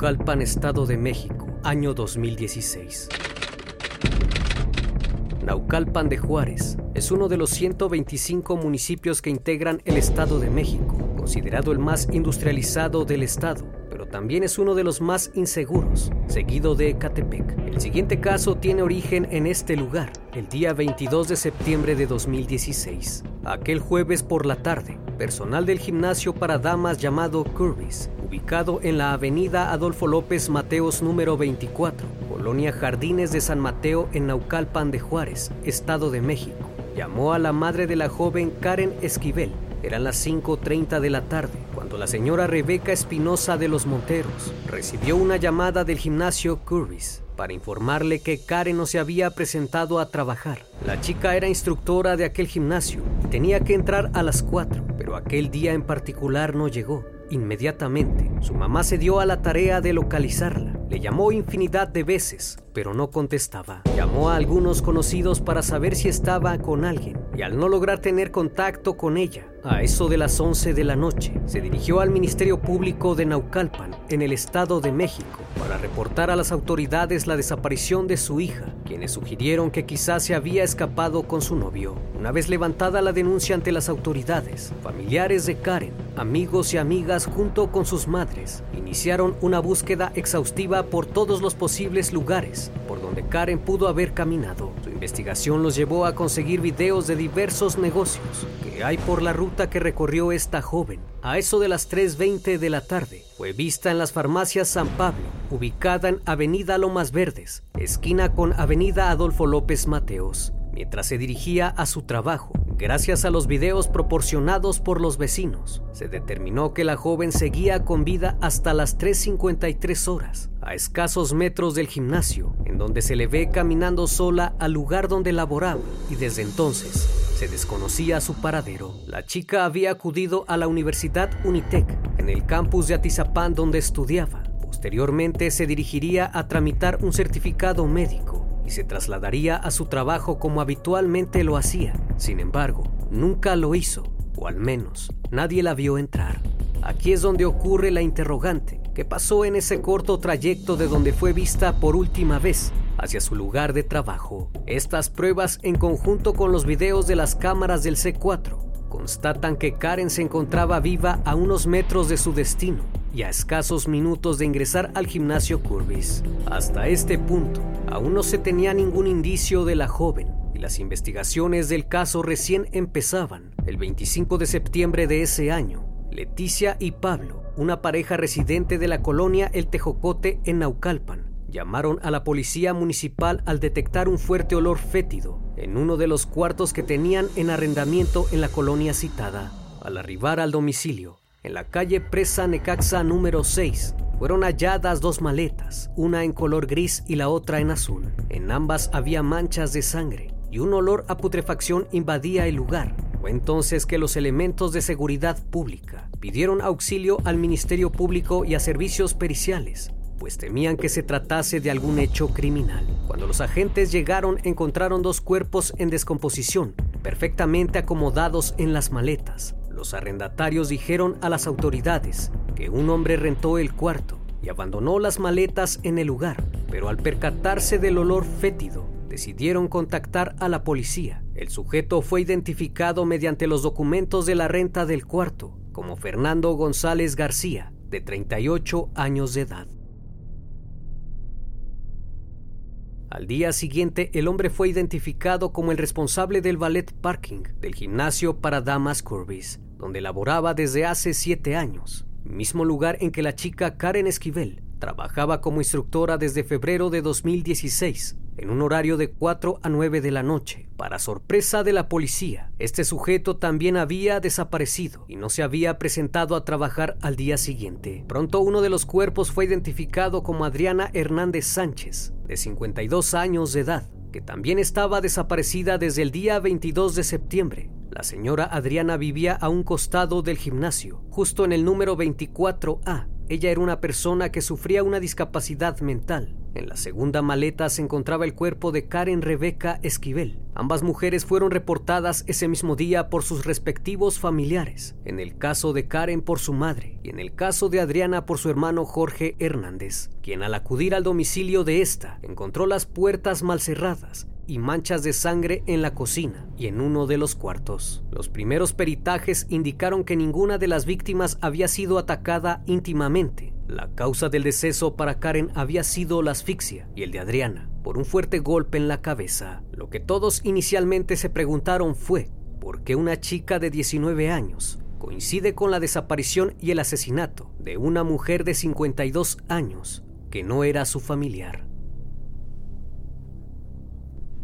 Naucalpan, Estado de México, año 2016. Naucalpan de Juárez es uno de los 125 municipios que integran el Estado de México, considerado el más industrializado del estado, pero también es uno de los más inseguros, seguido de Ecatepec. El siguiente caso tiene origen en este lugar, el día 22 de septiembre de 2016. Aquel jueves por la tarde, personal del gimnasio para damas llamado Curvis ubicado en la avenida Adolfo López Mateos número 24, Colonia Jardines de San Mateo en Naucalpan de Juárez, Estado de México. Llamó a la madre de la joven Karen Esquivel. Eran las 5.30 de la tarde cuando la señora Rebeca Espinosa de los Monteros recibió una llamada del gimnasio Curvis para informarle que Karen no se había presentado a trabajar. La chica era instructora de aquel gimnasio y tenía que entrar a las 4, pero aquel día en particular no llegó. Inmediatamente, su mamá se dio a la tarea de localizarla. Le llamó infinidad de veces, pero no contestaba. Llamó a algunos conocidos para saber si estaba con alguien y al no lograr tener contacto con ella, a eso de las 11 de la noche, se dirigió al Ministerio Público de Naucalpan, en el Estado de México, para reportar a las autoridades la desaparición de su hija, quienes sugirieron que quizás se había escapado con su novio. Una vez levantada la denuncia ante las autoridades, familiares de Karen, amigos y amigas junto con sus madres, iniciaron una búsqueda exhaustiva por todos los posibles lugares por donde Karen pudo haber caminado. Su investigación los llevó a conseguir videos de diversos negocios hay por la ruta que recorrió esta joven. A eso de las 3.20 de la tarde, fue vista en las farmacias San Pablo, ubicada en Avenida Lomas Verdes, esquina con Avenida Adolfo López Mateos, mientras se dirigía a su trabajo. Gracias a los videos proporcionados por los vecinos, se determinó que la joven seguía con vida hasta las 3.53 horas, a escasos metros del gimnasio, en donde se le ve caminando sola al lugar donde laboraba, y desde entonces se desconocía su paradero. La chica había acudido a la Universidad Unitec, en el campus de Atizapán donde estudiaba. Posteriormente se dirigiría a tramitar un certificado médico y se trasladaría a su trabajo como habitualmente lo hacía. Sin embargo, nunca lo hizo, o al menos nadie la vio entrar. Aquí es donde ocurre la interrogante. ¿Qué pasó en ese corto trayecto de donde fue vista por última vez hacia su lugar de trabajo? Estas pruebas, en conjunto con los videos de las cámaras del C4, constatan que Karen se encontraba viva a unos metros de su destino y a escasos minutos de ingresar al gimnasio Curvis. Hasta este punto, aún no se tenía ningún indicio de la joven y las investigaciones del caso recién empezaban. El 25 de septiembre de ese año, Leticia y Pablo, una pareja residente de la colonia El Tejocote en Naucalpan, llamaron a la policía municipal al detectar un fuerte olor fétido en uno de los cuartos que tenían en arrendamiento en la colonia citada. Al arribar al domicilio, en la calle Presa Necaxa número 6 fueron halladas dos maletas, una en color gris y la otra en azul. En ambas había manchas de sangre y un olor a putrefacción invadía el lugar. Fue entonces que los elementos de seguridad pública pidieron auxilio al Ministerio Público y a servicios periciales, pues temían que se tratase de algún hecho criminal. Cuando los agentes llegaron encontraron dos cuerpos en descomposición, perfectamente acomodados en las maletas. Los arrendatarios dijeron a las autoridades que un hombre rentó el cuarto y abandonó las maletas en el lugar, pero al percatarse del olor fétido, decidieron contactar a la policía. El sujeto fue identificado mediante los documentos de la renta del cuarto como Fernando González García, de 38 años de edad. Al día siguiente, el hombre fue identificado como el responsable del ballet parking del gimnasio para damas Curvis, donde laboraba desde hace siete años, mismo lugar en que la chica Karen Esquivel trabajaba como instructora desde febrero de 2016 en un horario de 4 a 9 de la noche. Para sorpresa de la policía, este sujeto también había desaparecido y no se había presentado a trabajar al día siguiente. Pronto uno de los cuerpos fue identificado como Adriana Hernández Sánchez, de 52 años de edad, que también estaba desaparecida desde el día 22 de septiembre. La señora Adriana vivía a un costado del gimnasio, justo en el número 24A. Ella era una persona que sufría una discapacidad mental en la segunda maleta se encontraba el cuerpo de Karen Rebeca Esquivel. Ambas mujeres fueron reportadas ese mismo día por sus respectivos familiares, en el caso de Karen por su madre. Y en el caso de Adriana por su hermano Jorge Hernández, quien al acudir al domicilio de esta encontró las puertas mal cerradas y manchas de sangre en la cocina y en uno de los cuartos. Los primeros peritajes indicaron que ninguna de las víctimas había sido atacada íntimamente, la causa del deceso para Karen había sido la asfixia y el de Adriana por un fuerte golpe en la cabeza. Lo que todos inicialmente se preguntaron fue por qué una chica de 19 años coincide con la desaparición y el asesinato de una mujer de 52 años que no era su familiar.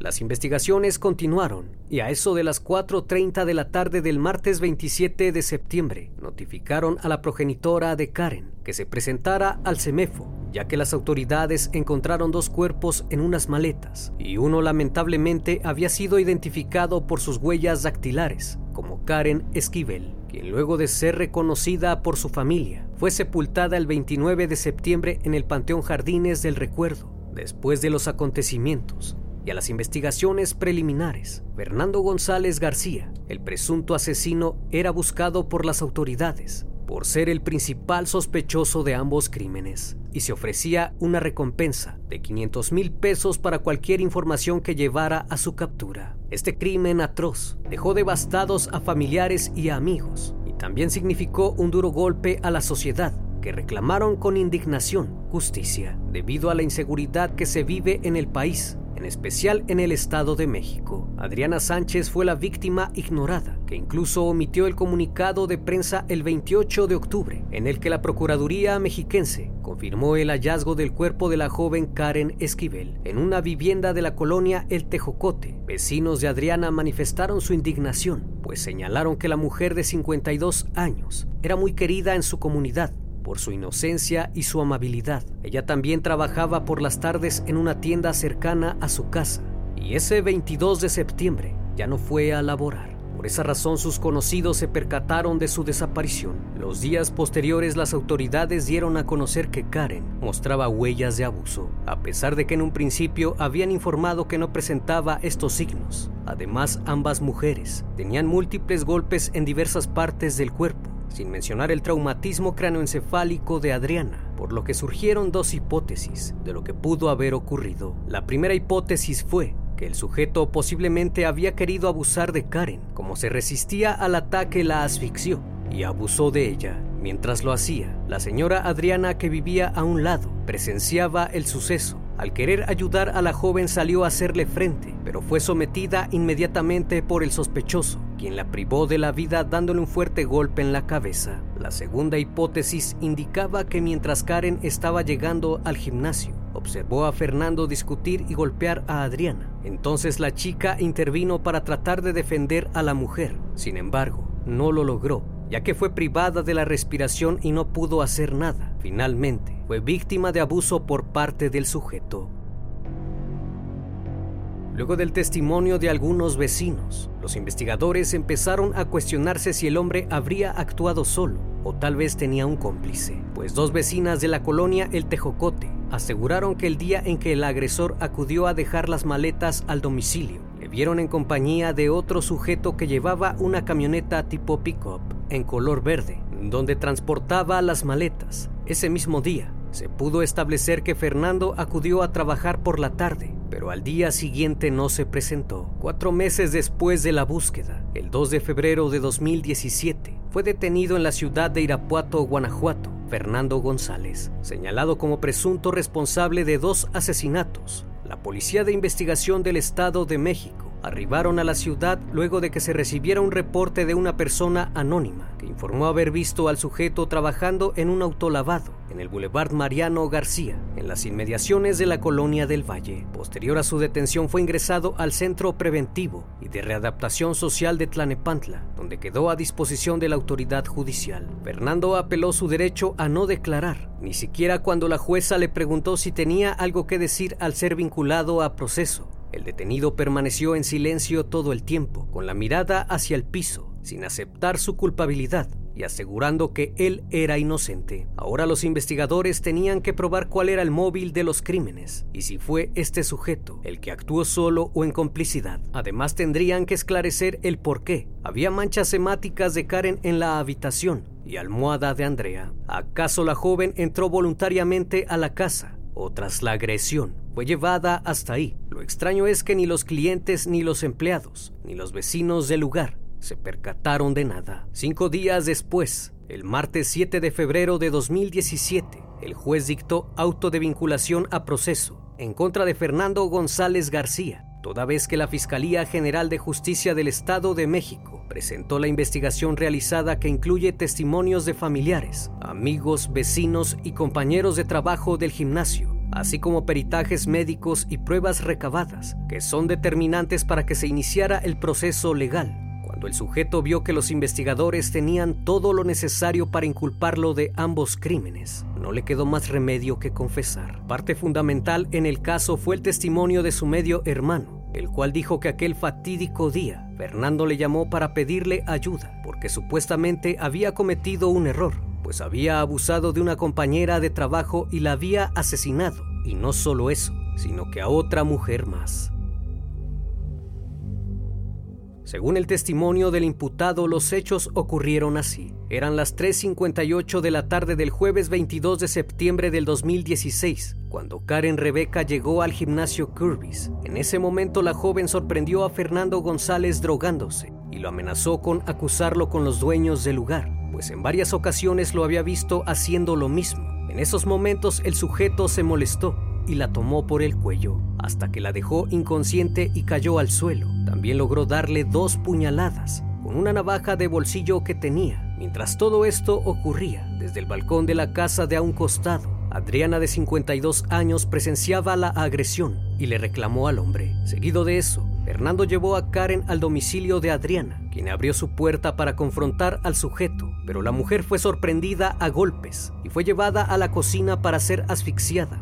Las investigaciones continuaron y a eso de las 4.30 de la tarde del martes 27 de septiembre notificaron a la progenitora de Karen que se presentara al CEMEFO, ya que las autoridades encontraron dos cuerpos en unas maletas y uno lamentablemente había sido identificado por sus huellas dactilares como Karen Esquivel, quien luego de ser reconocida por su familia fue sepultada el 29 de septiembre en el Panteón Jardines del Recuerdo. Después de los acontecimientos, y a las investigaciones preliminares, Fernando González García, el presunto asesino, era buscado por las autoridades por ser el principal sospechoso de ambos crímenes y se ofrecía una recompensa de 500 mil pesos para cualquier información que llevara a su captura. Este crimen atroz dejó devastados a familiares y amigos y también significó un duro golpe a la sociedad que reclamaron con indignación justicia debido a la inseguridad que se vive en el país en especial en el Estado de México. Adriana Sánchez fue la víctima ignorada, que incluso omitió el comunicado de prensa el 28 de octubre, en el que la Procuraduría mexiquense confirmó el hallazgo del cuerpo de la joven Karen Esquivel en una vivienda de la colonia El Tejocote. Vecinos de Adriana manifestaron su indignación, pues señalaron que la mujer de 52 años era muy querida en su comunidad por su inocencia y su amabilidad. Ella también trabajaba por las tardes en una tienda cercana a su casa y ese 22 de septiembre ya no fue a laborar. Por esa razón sus conocidos se percataron de su desaparición. Los días posteriores las autoridades dieron a conocer que Karen mostraba huellas de abuso, a pesar de que en un principio habían informado que no presentaba estos signos. Además, ambas mujeres tenían múltiples golpes en diversas partes del cuerpo sin mencionar el traumatismo cráneoencefálico de Adriana, por lo que surgieron dos hipótesis de lo que pudo haber ocurrido. La primera hipótesis fue que el sujeto posiblemente había querido abusar de Karen, como se resistía al ataque la asfixió y abusó de ella. Mientras lo hacía, la señora Adriana que vivía a un lado presenciaba el suceso al querer ayudar a la joven salió a hacerle frente, pero fue sometida inmediatamente por el sospechoso, quien la privó de la vida dándole un fuerte golpe en la cabeza. La segunda hipótesis indicaba que mientras Karen estaba llegando al gimnasio, observó a Fernando discutir y golpear a Adriana. Entonces la chica intervino para tratar de defender a la mujer. Sin embargo, no lo logró, ya que fue privada de la respiración y no pudo hacer nada. Finalmente, fue víctima de abuso por parte del sujeto. Luego del testimonio de algunos vecinos, los investigadores empezaron a cuestionarse si el hombre habría actuado solo o tal vez tenía un cómplice, pues dos vecinas de la colonia El Tejocote aseguraron que el día en que el agresor acudió a dejar las maletas al domicilio, vieron en compañía de otro sujeto que llevaba una camioneta tipo pick-up en color verde, donde transportaba las maletas. Ese mismo día, se pudo establecer que Fernando acudió a trabajar por la tarde, pero al día siguiente no se presentó. Cuatro meses después de la búsqueda, el 2 de febrero de 2017, fue detenido en la ciudad de Irapuato, Guanajuato, Fernando González, señalado como presunto responsable de dos asesinatos la Policía de Investigación del Estado de México arribaron a la ciudad luego de que se recibiera un reporte de una persona anónima que informó haber visto al sujeto trabajando en un autolavado en el Boulevard Mariano García, en las inmediaciones de la colonia del Valle. Posterior a su detención fue ingresado al Centro Preventivo y de Readaptación Social de Tlanepantla, donde quedó a disposición de la autoridad judicial. Fernando apeló su derecho a no declarar, ni siquiera cuando la jueza le preguntó si tenía algo que decir al ser vinculado a proceso el detenido permaneció en silencio todo el tiempo, con la mirada hacia el piso, sin aceptar su culpabilidad y asegurando que él era inocente. Ahora los investigadores tenían que probar cuál era el móvil de los crímenes y si fue este sujeto el que actuó solo o en complicidad. Además tendrían que esclarecer el por qué. Había manchas hemáticas de Karen en la habitación y almohada de Andrea. ¿Acaso la joven entró voluntariamente a la casa o tras la agresión fue llevada hasta ahí. Lo extraño es que ni los clientes, ni los empleados, ni los vecinos del lugar se percataron de nada. Cinco días después, el martes 7 de febrero de 2017, el juez dictó auto de vinculación a proceso en contra de Fernando González García, toda vez que la Fiscalía General de Justicia del Estado de México presentó la investigación realizada que incluye testimonios de familiares, amigos, vecinos y compañeros de trabajo del gimnasio, así como peritajes médicos y pruebas recabadas, que son determinantes para que se iniciara el proceso legal. Cuando el sujeto vio que los investigadores tenían todo lo necesario para inculparlo de ambos crímenes, no le quedó más remedio que confesar. Parte fundamental en el caso fue el testimonio de su medio hermano, el cual dijo que aquel fatídico día Fernando le llamó para pedirle ayuda, porque supuestamente había cometido un error pues había abusado de una compañera de trabajo y la había asesinado. Y no solo eso, sino que a otra mujer más. Según el testimonio del imputado, los hechos ocurrieron así. Eran las 3.58 de la tarde del jueves 22 de septiembre del 2016, cuando Karen Rebeca llegó al gimnasio Kirby's. En ese momento la joven sorprendió a Fernando González drogándose y lo amenazó con acusarlo con los dueños del lugar pues en varias ocasiones lo había visto haciendo lo mismo. En esos momentos el sujeto se molestó y la tomó por el cuello, hasta que la dejó inconsciente y cayó al suelo. También logró darle dos puñaladas con una navaja de bolsillo que tenía. Mientras todo esto ocurría, desde el balcón de la casa de a un costado, Adriana de 52 años presenciaba la agresión y le reclamó al hombre. Seguido de eso, Fernando llevó a Karen al domicilio de Adriana, quien abrió su puerta para confrontar al sujeto, pero la mujer fue sorprendida a golpes y fue llevada a la cocina para ser asfixiada,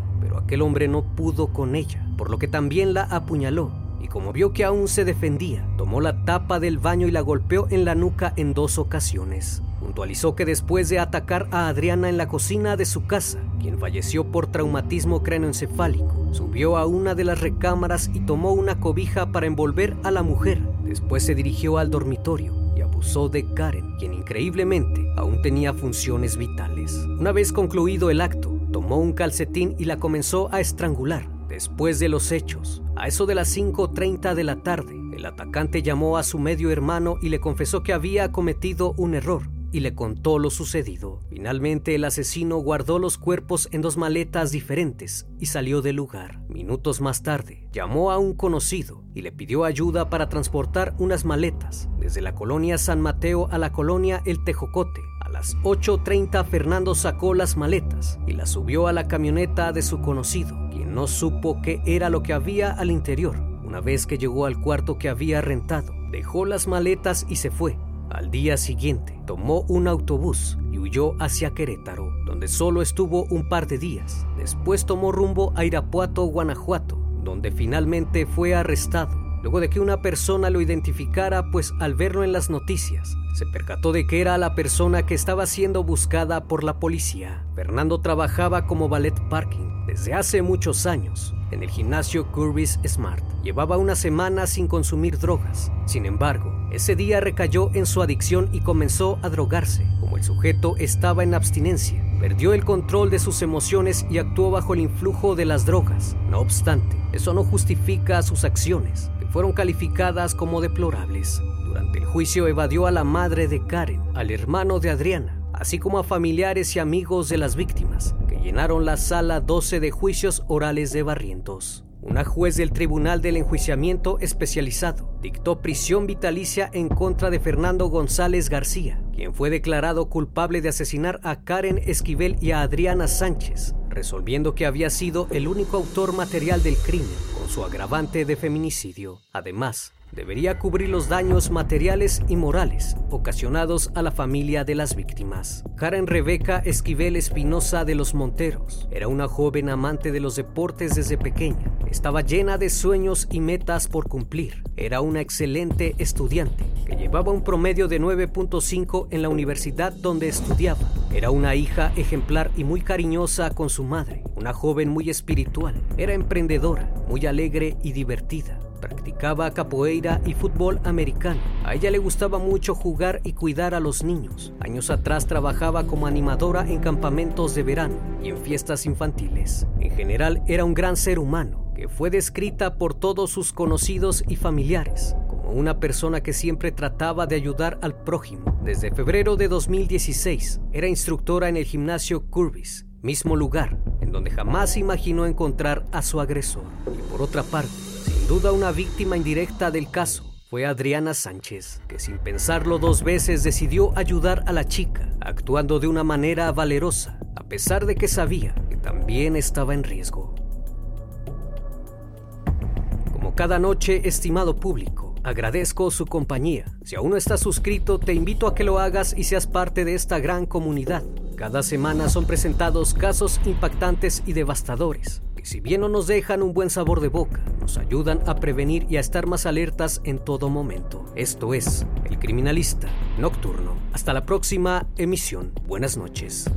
aquel hombre no pudo con ella, por lo que también la apuñaló y como vio que aún se defendía, tomó la tapa del baño y la golpeó en la nuca en dos ocasiones. Puntualizó que después de atacar a Adriana en la cocina de su casa, quien falleció por traumatismo cráneoencefálico, subió a una de las recámaras y tomó una cobija para envolver a la mujer. Después se dirigió al dormitorio y abusó de Karen, quien increíblemente aún tenía funciones vitales. Una vez concluido el acto, tomó un calcetín y la comenzó a estrangular. Después de los hechos, a eso de las 5.30 de la tarde, el atacante llamó a su medio hermano y le confesó que había cometido un error y le contó lo sucedido. Finalmente el asesino guardó los cuerpos en dos maletas diferentes y salió del lugar. Minutos más tarde, llamó a un conocido y le pidió ayuda para transportar unas maletas desde la colonia San Mateo a la colonia El Tejocote. A las 8.30 Fernando sacó las maletas y las subió a la camioneta de su conocido, quien no supo qué era lo que había al interior. Una vez que llegó al cuarto que había rentado, dejó las maletas y se fue al día siguiente, tomó un autobús y huyó hacia Querétaro, donde solo estuvo un par de días. Después tomó rumbo a Irapuato, Guanajuato, donde finalmente fue arrestado, luego de que una persona lo identificara, pues al verlo en las noticias, se percató de que era la persona que estaba siendo buscada por la policía. Fernando trabajaba como ballet parking desde hace muchos años en el gimnasio Curvis Smart. Llevaba una semana sin consumir drogas. Sin embargo, ese día recayó en su adicción y comenzó a drogarse. Como el sujeto estaba en abstinencia, perdió el control de sus emociones y actuó bajo el influjo de las drogas. No obstante, eso no justifica sus acciones, fueron calificadas como deplorables. Durante el juicio evadió a la madre de Karen, al hermano de Adriana, así como a familiares y amigos de las víctimas, que llenaron la sala 12 de juicios orales de Barrientos. una juez del Tribunal del Enjuiciamiento Especializado dictó prisión vitalicia en contra de Fernando González García, quien fue declarado culpable de asesinar a Karen Esquivel y a Adriana Sánchez, resolviendo que había sido el único autor material del crimen, su agravante de feminicidio. Además, debería cubrir los daños materiales y morales ocasionados a la familia de las víctimas. Karen Rebeca Esquivel Espinosa de los Monteros era una joven amante de los deportes desde pequeña. Estaba llena de sueños y metas por cumplir. Era una excelente estudiante que llevaba un promedio de 9.5 en la universidad donde estudiaba. Era una hija ejemplar y muy cariñosa con su madre, una joven muy espiritual. Era emprendedora, muy alegre y divertida. Practicaba capoeira y fútbol americano. A ella le gustaba mucho jugar y cuidar a los niños. Años atrás trabajaba como animadora en campamentos de verano y en fiestas infantiles. En general era un gran ser humano que fue descrita por todos sus conocidos y familiares como una persona que siempre trataba de ayudar al prójimo. Desde febrero de 2016 era instructora en el gimnasio Curvis, mismo lugar en donde jamás imaginó encontrar a su agresor. Y por otra parte, duda una víctima indirecta del caso fue Adriana Sánchez, que sin pensarlo dos veces decidió ayudar a la chica, actuando de una manera valerosa, a pesar de que sabía que también estaba en riesgo. Como cada noche, estimado público, agradezco su compañía. Si aún no estás suscrito, te invito a que lo hagas y seas parte de esta gran comunidad. Cada semana son presentados casos impactantes y devastadores si bien no nos dejan un buen sabor de boca, nos ayudan a prevenir y a estar más alertas en todo momento. Esto es El Criminalista Nocturno. Hasta la próxima emisión. Buenas noches.